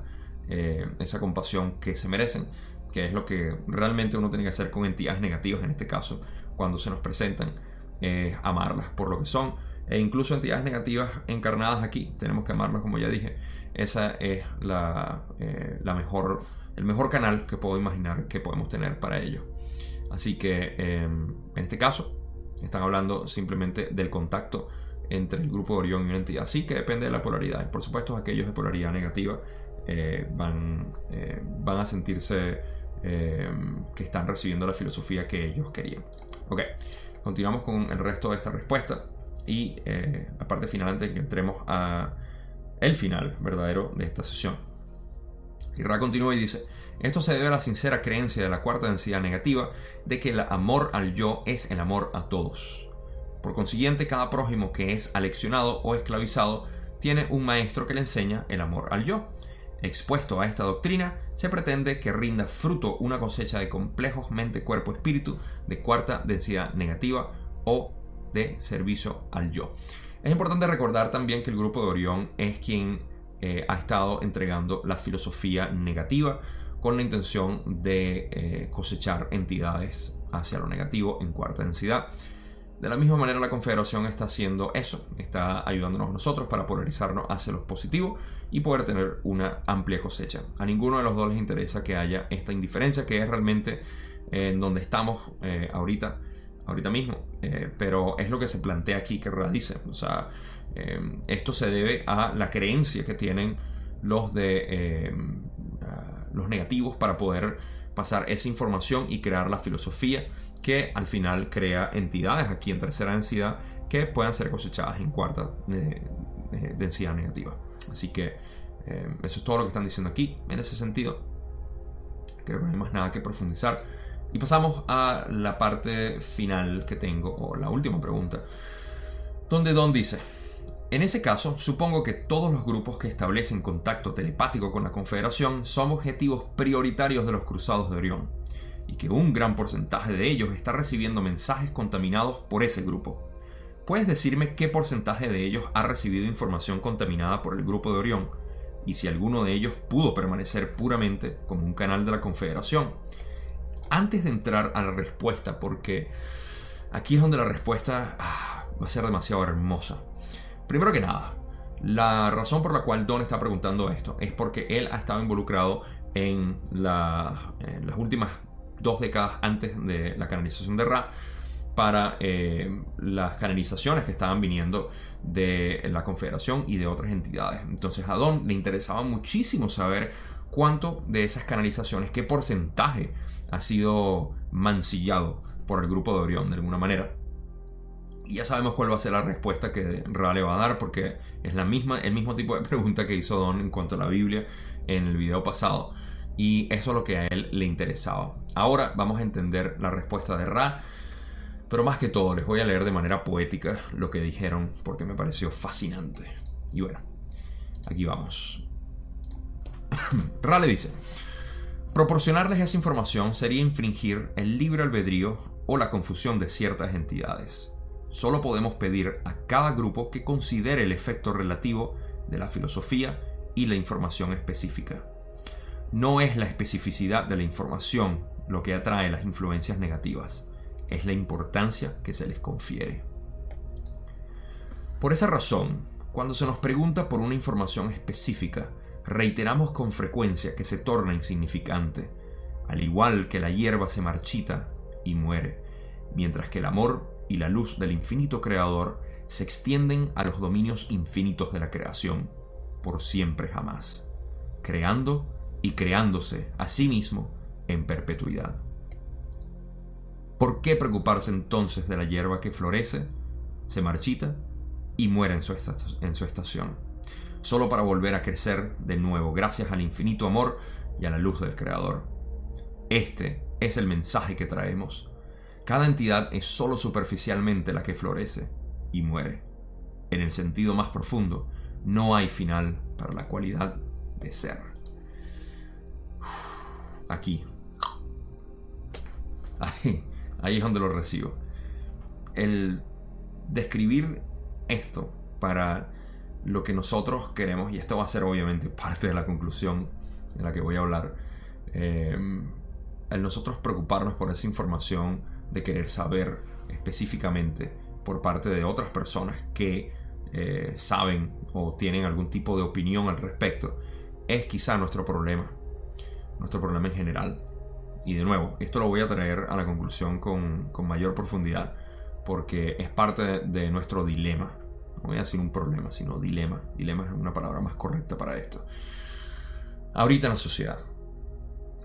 Speaker 1: eh, esa compasión que se merecen, que es lo que realmente uno tiene que hacer con entidades negativas en este caso, cuando se nos presentan, amarlas por lo que son, e incluso entidades negativas encarnadas aquí, tenemos que amarlas como ya dije, esa es la, eh, mejor, el mejor canal que puedo imaginar que podemos tener para ello. Así que em, en este caso están hablando simplemente del contacto entre el grupo de Orión y una entidad. Sí que depende de la polaridad. Por supuesto, aquellos de polaridad negativa eh, van, eh, van a sentirse em, que están recibiendo la filosofía que ellos querían. Ok, continuamos con el resto de esta respuesta y la parte final antes que entremos a el final verdadero de esta sesión. Y Ra continúa y dice, esto se debe a la sincera creencia de la cuarta densidad negativa de que el amor al yo es el amor a todos. Por consiguiente, cada prójimo que es aleccionado o esclavizado tiene un maestro que le enseña el amor al yo. Expuesto a esta doctrina, se pretende que rinda fruto una cosecha de complejos mente, cuerpo, espíritu de cuarta densidad negativa o de servicio al yo. Es importante recordar también que el grupo de Orión es quien eh, ha estado entregando la filosofía negativa con la intención de eh, cosechar entidades hacia lo negativo en cuarta densidad. De la misma manera la Confederación está haciendo eso, está ayudándonos nosotros para polarizarnos hacia lo positivo y poder tener una amplia cosecha. A ninguno de los dos les interesa que haya esta indiferencia que es realmente en donde estamos eh, ahorita ahorita mismo, eh, pero es lo que se plantea aquí que realice. O sea, eh, esto se debe a la creencia que tienen los de eh, los negativos para poder pasar esa información y crear la filosofía que al final crea entidades aquí en tercera densidad que puedan ser cosechadas en cuarta densidad negativa. Así que eso es todo lo que están diciendo aquí. En ese sentido, creo que no hay más nada que profundizar. Y pasamos a la parte final que tengo, o la última pregunta, donde Don dice, en ese caso, supongo que todos los grupos que establecen contacto telepático con la Confederación son objetivos prioritarios de los Cruzados de Orión, y que un gran porcentaje de ellos está recibiendo mensajes contaminados por ese grupo. ¿Puedes decirme qué porcentaje de ellos ha recibido información contaminada por el grupo de Orión? Y si alguno de ellos pudo permanecer puramente como un canal de la Confederación, antes de entrar a la respuesta, porque aquí es donde la respuesta ah, va a ser demasiado hermosa. Primero que nada, la razón por la cual Don está preguntando esto es porque él ha estado involucrado en, las últimas dos décadas antes de la canalización de Ra para eh, las canalizaciones que estaban viniendo de la Confederación y de otras entidades. Entonces a Don le interesaba muchísimo saber cuánto de esas canalizaciones, qué porcentaje ha sido mancillado por el grupo de Orión de alguna manera. Y ya sabemos cuál va a ser la respuesta que Ra le va a dar, porque es la misma, el mismo tipo de pregunta que hizo Don en cuanto a la Biblia en el video pasado. Y eso es lo que a él le interesaba. Ahora vamos a entender la respuesta de Ra. Pero más que todo, les voy a leer de manera poética lo que dijeron, porque me pareció fascinante. Y bueno, aquí vamos. Ra le dice, proporcionarles esa información sería infringir el libre albedrío o la confusión de ciertas entidades. Solo podemos pedir a cada grupo que considere el efecto relativo de la filosofía y la información específica. No es la especificidad de la información lo que atrae las influencias negativas, es la importancia que se les confiere. Por esa razón, cuando se nos pregunta por una información específica, reiteramos con frecuencia que se torna insignificante, al igual que la hierba se marchita y muere, mientras que el amor y la luz del infinito creador se extienden a los dominios infinitos de la creación, por siempre jamás, creando y creándose a sí mismo en perpetuidad. ¿Por qué preocuparse entonces de la hierba que florece, se marchita y muere en su, estación? Solo para volver a crecer de nuevo gracias al infinito amor y a la luz del Creador. Este es el mensaje que traemos. Cada entidad es solo superficialmente la que florece y muere. En el sentido más profundo, no hay final para la cualidad de ser. Aquí. Ahí, ahí es donde lo recibo. El describir esto para lo que nosotros queremos, y esto va a ser obviamente parte de la conclusión en la que voy a hablar, eh, el nosotros preocuparnos por esa información de querer saber específicamente por parte de otras personas que eh, saben o tienen algún tipo de opinión al respecto, es quizá nuestro problema, nuestro problema en general. Y de nuevo, esto lo voy a traer a la conclusión con, mayor profundidad, porque es parte de, nuestro dilema. No voy a decir un problema, sino dilema. Dilema es una palabra más correcta para esto. Ahorita en la sociedad.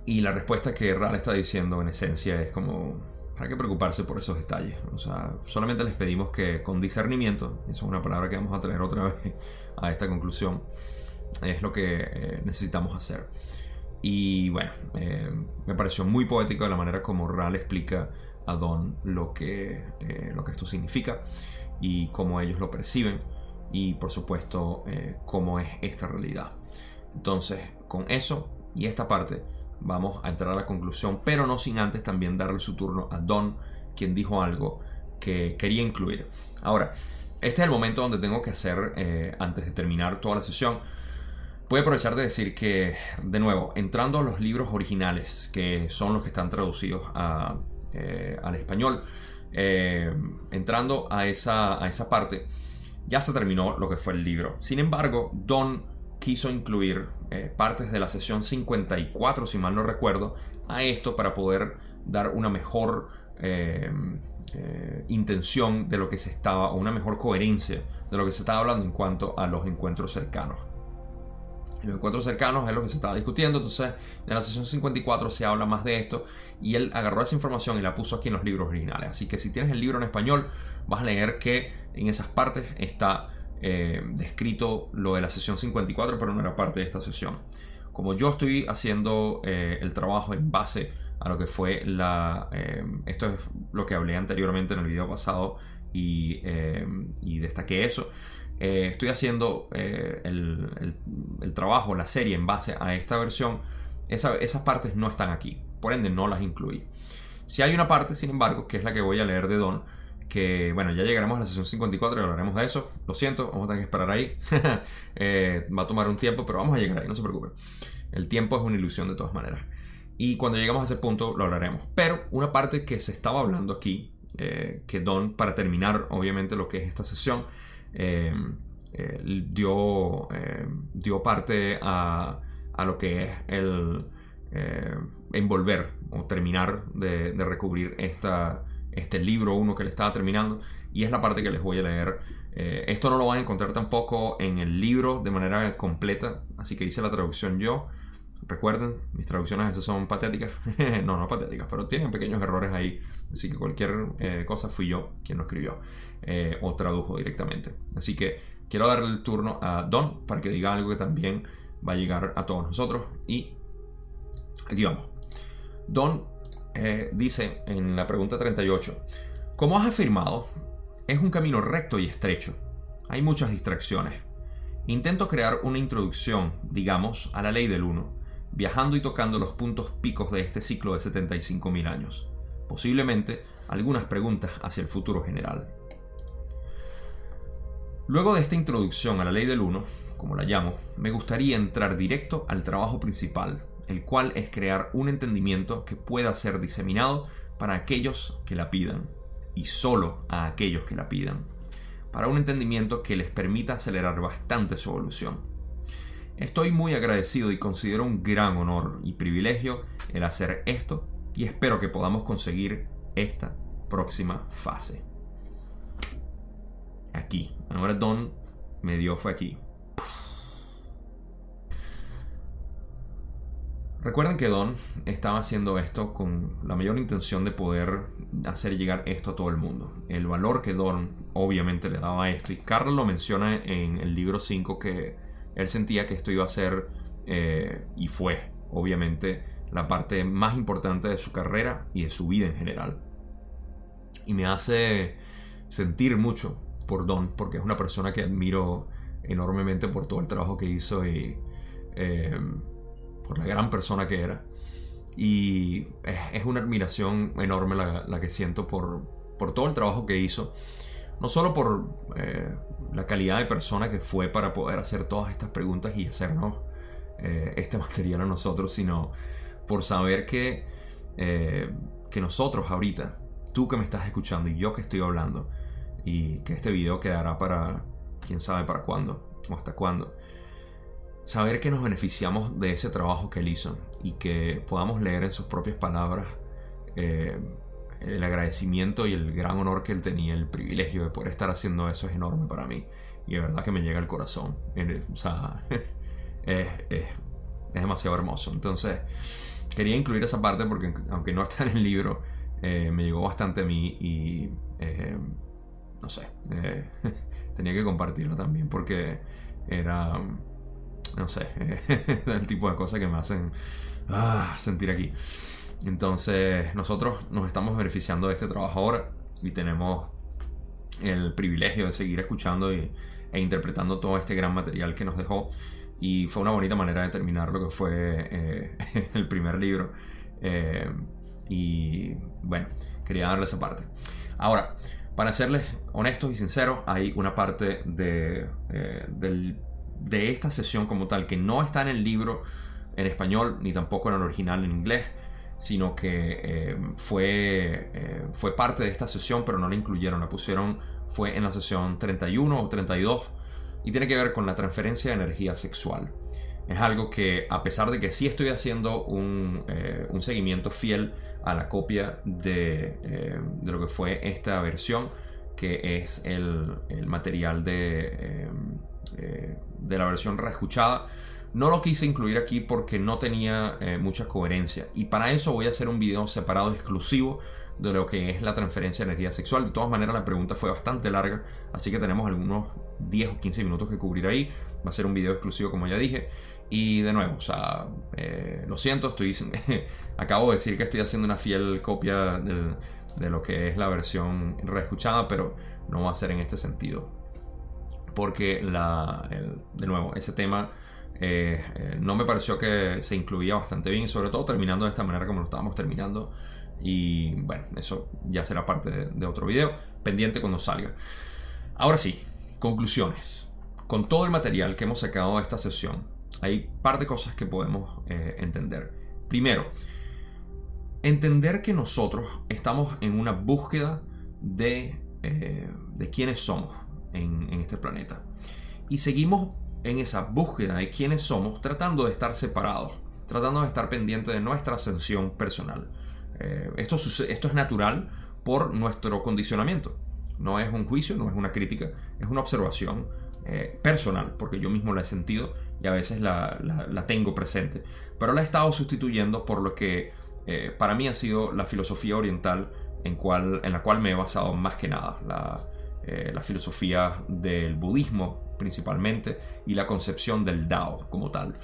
Speaker 1: Y la respuesta que Ral está diciendo en esencia es como, hay que preocuparse por esos detalles. O sea, solamente les pedimos que con discernimiento, esa es una palabra que vamos a traer otra vez a esta conclusión, es lo que eh, necesitamos hacer. Y bueno, eh, me pareció muy poético la manera como Ral explica a Don lo que, eh, lo que esto significa y cómo ellos lo perciben y por supuesto cómo es esta realidad. Entonces, con eso y esta parte, vamos a entrar a la conclusión, pero no sin antes también darle su turno a Don, quien dijo algo que quería incluir. Ahora, este es el momento donde tengo que hacer, eh, antes de terminar toda la sesión, voy a aprovechar de decir que, de nuevo, entrando a los libros originales, que son los que están traducidos eh, al español, eh, entrando a esa, a esa parte, ya se terminó lo que fue el libro. Sin embargo, Don quiso incluir eh, partes de la sesión 54, si mal no recuerdo, a esto para poder dar una mejor intención de lo que se estaba, o una mejor coherencia de lo que se estaba hablando en cuanto a los encuentros cercanos. Los encuentros cercanos es lo que se estaba discutiendo, entonces en la sesión 54 se habla más de esto y él agarró esa información y la puso aquí en los libros originales. Así que si tienes el libro en español, vas a leer que en esas partes está eh, descrito lo de la sesión 54, pero no era parte de esta sesión. Como yo estoy haciendo eh, el trabajo en base a lo que fue la... Eh, esto es lo que hablé anteriormente en el video pasado y, destaqué eso. Estoy haciendo el, trabajo, la serie en base a esta versión. esas partes no están aquí, por ende no las incluí. Si hay una parte, sin embargo, que es la que voy a leer de Don, que bueno, ya llegaremos a la sesión 54 y hablaremos de eso. Lo siento, vamos a tener que esperar ahí. Eh, va a tomar un tiempo, pero vamos a llegar ahí, no se preocupe. El tiempo es una ilusión de todas maneras. Y cuando lleguemos a ese punto lo hablaremos. Pero una parte que se estaba hablando aquí, eh, que Don, para terminar obviamente lo que es esta sesión, eh, dio, dio parte a, a, lo que es el envolver o terminar de, de recubrir esta este libro uno que le estaba terminando y es la parte que les voy a leer. Eh, esto no lo van a encontrar tampoco en el libro de manera completa, así que hice la traducción yo. Recuerden, mis traducciones a veces son patéticas. no, no patéticas, pero tienen pequeños errores ahí. Así que cualquier eh, cosa fui yo quien lo escribió eh, o tradujo directamente. Así que quiero darle el turno a Don para que diga algo que también va a llegar a todos nosotros. Y aquí vamos. Don eh, dice en la pregunta 38, como has afirmado, es un camino recto y estrecho. Hay muchas distracciones. Intento crear una introducción, digamos, a la ley del 1, viajando y tocando los puntos picos de este ciclo de 75.000 años. Posiblemente algunas preguntas hacia el futuro general. Luego de esta introducción a la ley del 1, como la llamo, me gustaría entrar directo al trabajo principal, el cual es crear un entendimiento que pueda ser diseminado para aquellos que la pidan, y solo a aquellos que la pidan, para un entendimiento que les permita acelerar bastante su evolución. Estoy muy agradecido y considero un gran honor y privilegio el hacer esto y espero que podamos conseguir esta próxima fase. Aquí, ahora Don me dio fue aquí. Recuerden que Don estaba haciendo esto con la mayor intención de poder hacer llegar esto a todo el mundo. El valor que Don obviamente le daba a esto, y Carl lo menciona en el libro 5 que él sentía que esto iba a ser, eh, y fue, obviamente, la parte más importante de su carrera y de su vida en general. Y me hace sentir mucho por Don, porque es una persona que admiro enormemente por todo el trabajo que hizo y... Eh, por la gran persona que era. Y es, una admiración enorme la, que siento por, por, todo el trabajo que hizo. No solo por eh, la calidad de persona que fue para poder hacer todas estas preguntas y hacernos eh, este material a nosotros, sino por saber que, eh, que nosotros ahorita, tú que me estás escuchando y yo que estoy hablando, y que este video quedará para quién sabe para cuándo o hasta cuándo saber que nos beneficiamos de ese trabajo que él hizo y que podamos leer en sus propias palabras eh, el agradecimiento y el gran honor que él tenía, el privilegio de poder estar haciendo eso es enorme para mí y de verdad que me llega al corazón. o sea, es, demasiado hermoso. Entonces, quería incluir esa parte porque aunque no está en el libro, eh, me llegó bastante a mí y eh, no sé, tenía que compartirlo también porque era no sé, el tipo de cosas que me hacen ah, sentir aquí. Entonces, nosotros nos estamos beneficiando de este trabajo ahora y tenemos el privilegio de seguir escuchando e interpretando todo este gran material que nos dejó. Y fue una bonita manera de terminar lo que fue eh, el primer libro. Eh, y bueno, quería darle esa parte. Ahora, para serles honestos y sinceros, hay una parte de, eh, del de esta sesión como tal, que no está en el libro en español ni tampoco en el original en inglés, sino que eh, fue, eh, fue parte de esta sesión, pero no la incluyeron, la pusieron, fue en la sesión 31 o 32 y tiene que ver con la transferencia de energía sexual. Es algo que a pesar de que sí estoy haciendo un, eh, un seguimiento fiel a la copia de, de, lo que fue esta versión, que es el, el material de eh, de la versión reescuchada. No lo quise incluir aquí porque no tenía eh, mucha coherencia. Y para eso voy a hacer un video separado exclusivo de lo que es la transferencia de energía sexual. De todas maneras, la pregunta fue bastante larga, así que tenemos algunos 10 o 15 minutos que cubrir ahí. Va a ser un video exclusivo, como ya dije. Y de nuevo, o sea, eh, lo siento, estoy acabo de decir que estoy haciendo una fiel copia de lo que es la versión reescuchada, pero no va a ser en este sentido porque la, de nuevo, ese tema eh, eh, no me pareció que se incluía bastante bien, sobre todo terminando de esta manera como lo estábamos terminando. Y bueno, eso ya será parte de, otro video, pendiente cuando salga. Ahora sí, conclusiones. Con todo el material que hemos sacado de esta sesión, hay par de cosas que podemos eh, entender. Primero, entender que nosotros estamos en una búsqueda de, de quiénes somos en, este planeta. Y seguimos en esa búsqueda de quiénes somos, tratando de estar separados, tratando de estar pendientes de nuestra ascensión personal. Eh, esto, esto es natural por nuestro condicionamiento. No es un juicio, no es una crítica, es una observación eh, personal, porque yo mismo la he sentido y a veces la, tengo presente. Pero la he estado sustituyendo por lo que eh, para mí ha sido la filosofía oriental en, cual, en la cual me he basado más que nada. La, eh, la filosofía del budismo principalmente y la concepción del Dao como tal.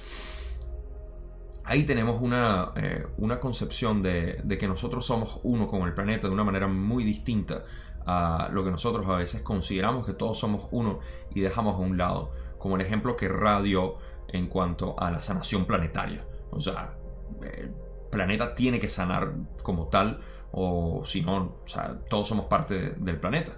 Speaker 1: Ahí tenemos una, eh, una concepción de, que nosotros somos uno con el planeta de una manera muy distinta a lo que nosotros a veces consideramos que todos somos uno y dejamos a un lado, como el ejemplo que radio en cuanto a la sanación planetaria. O sea, el planeta tiene que sanar como tal, o si no, o sea, todos somos parte del planeta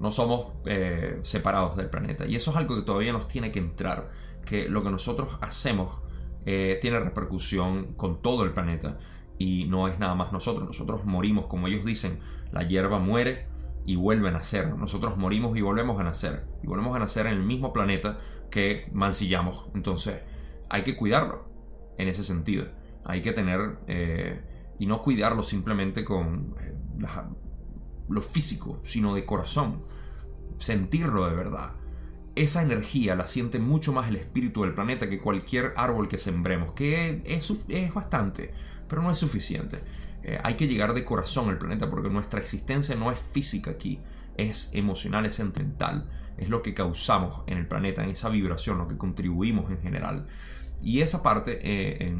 Speaker 1: no somos eh, separados del planeta. Y eso es algo que todavía nos tiene que entrar que lo que nosotros hacemos eh, tiene repercusión con todo el planeta y no es nada más nosotros. Nosotros morimos, como ellos dicen, la hierba muere y vuelve a nacer. Nosotros morimos y volvemos a nacer. Y volvemos a nacer en el mismo planeta que mancillamos. Entonces hay que cuidarlo en ese sentido. Hay que tener... Eh, y no cuidarlo simplemente con eh, lo físico, sino de corazón. Sentirlo de verdad esa energía la siente mucho más el espíritu del planeta que cualquier árbol que sembremos, que es, es bastante, pero no es suficiente. Eh, hay que llegar de corazón al planeta porque nuestra existencia no es física aquí, es emocional, es sentimental, es lo que causamos en el planeta, en esa vibración, lo que contribuimos en general. Y esa parte eh,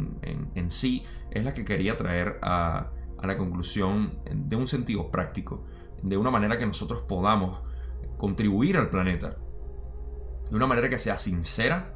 Speaker 1: en, sí es la que quería traer a, a la conclusión de un sentido práctico, de una manera que nosotros podamos contribuir al planeta de una manera que sea sincera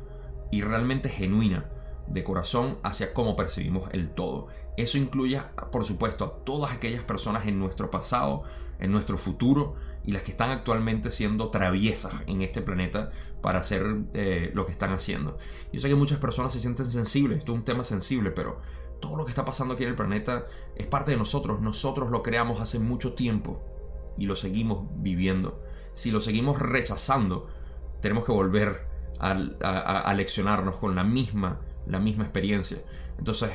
Speaker 1: y realmente genuina de corazón hacia cómo percibimos el todo. Eso incluye, por supuesto, a todas aquellas personas en nuestro pasado, en nuestro futuro y las que están actualmente siendo traviesas en este planeta para hacer eh, lo que están haciendo. Yo sé que muchas personas se sienten sensibles, esto es un tema sensible, pero todo lo que está pasando aquí en el planeta es parte de nosotros. Nosotros lo creamos hace mucho tiempo y lo seguimos viviendo. Si lo seguimos rechazando, tenemos que volver a, leccionarnos con la misma, la misma experiencia. Entonces,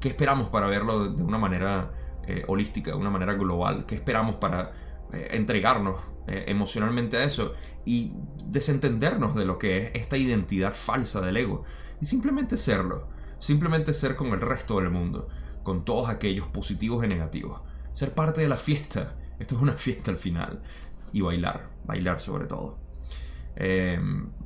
Speaker 1: ¿qué esperamos para verlo de una manera eh, holística, de una manera global? ¿Qué esperamos para eh, entregarnos eh, emocionalmente a eso y desentendernos de lo que es esta identidad falsa del ego? Y simplemente serlo, simplemente ser con el resto del mundo, con todos aquellos positivos y negativos. Ser parte de la fiesta. Esto es una fiesta al final. Y bailar, bailar sobre todo. Eh,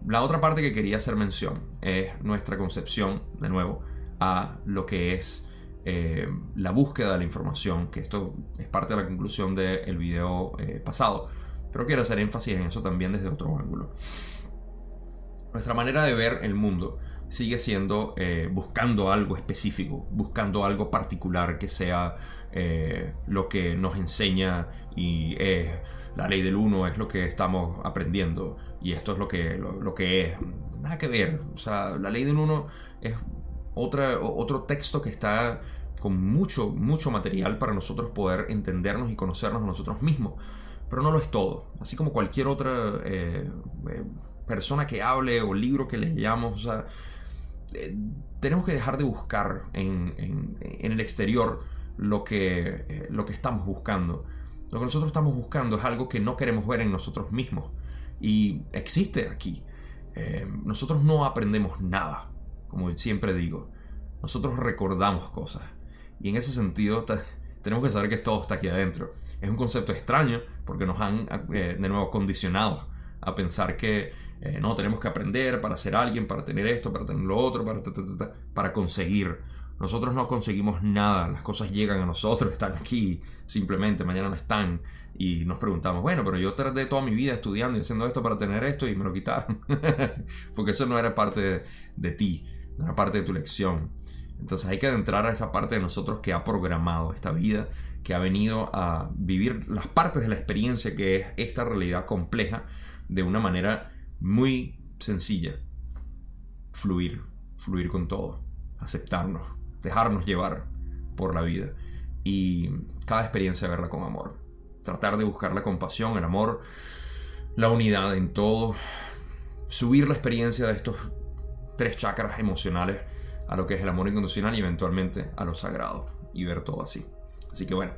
Speaker 1: la otra parte que quería hacer mención es nuestra concepción, de nuevo, a lo que es eh, la búsqueda de la información, que esto es parte de la conclusión del video eh, pasado, pero quiero hacer énfasis en eso también desde otro ángulo. Nuestra manera de ver el mundo sigue siendo buscando algo específico, buscando algo particular que sea lo que nos enseña y es la ley del uno es lo que estamos aprendiendo y esto es lo que, lo, que es. Nada que ver. O sea, la ley del uno es otra, otro texto que está con mucho, mucho material para nosotros poder entendernos y conocernos a nosotros mismos. Pero no lo es todo. Así como cualquier otra eh, eh, persona que hable o libro que leamos. O sea, eh, tenemos que dejar de buscar en, en, el exterior lo que, lo que estamos buscando. Lo que nosotros estamos buscando es algo que no queremos ver en nosotros mismos. Y existe aquí. Eh, nosotros no aprendemos nada, como siempre digo. Nosotros recordamos cosas. Y en ese sentido tenemos que saber que todo está aquí adentro. Es un concepto extraño porque nos han eh, de nuevo condicionado a pensar que eh, no tenemos que aprender para ser alguien, para tener esto, para tener lo otro, para, para conseguir. Nosotros no conseguimos nada, las cosas llegan a nosotros, están aquí, simplemente mañana no están. Y nos preguntamos, bueno, pero yo tardé toda mi vida estudiando y haciendo esto para tener esto y me lo quitaron. Porque eso no era parte de, ti, no era parte de tu lección. Entonces hay que adentrar a esa parte de nosotros que ha programado esta vida, que ha venido a vivir las partes de la experiencia que es esta realidad compleja de una manera muy sencilla. Fluir, fluir con todo, aceptarnos, dejarnos llevar por la vida y cada experiencia verla con amor. Tratar de buscar la compasión, el amor, la unidad en todo. Subir la experiencia de estos tres chakras emocionales a lo que es el amor incondicional y eventualmente a lo sagrado y ver todo así. Así que bueno,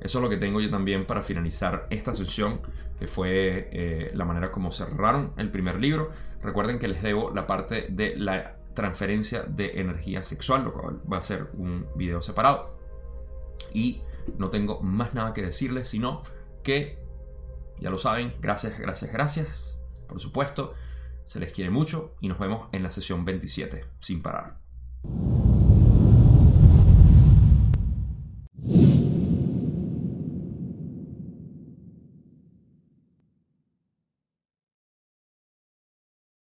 Speaker 1: eso es lo que tengo yo también para finalizar esta sesión, que fue eh, la manera como cerraron el primer libro. Recuerden que les debo la parte de la transferencia de energía sexual, lo cual va a ser un video separado. Y no tengo más nada que decirles, sino que, ya lo saben, gracias, gracias, gracias. Por supuesto, se les quiere mucho y nos vemos en la sesión 27, sin parar.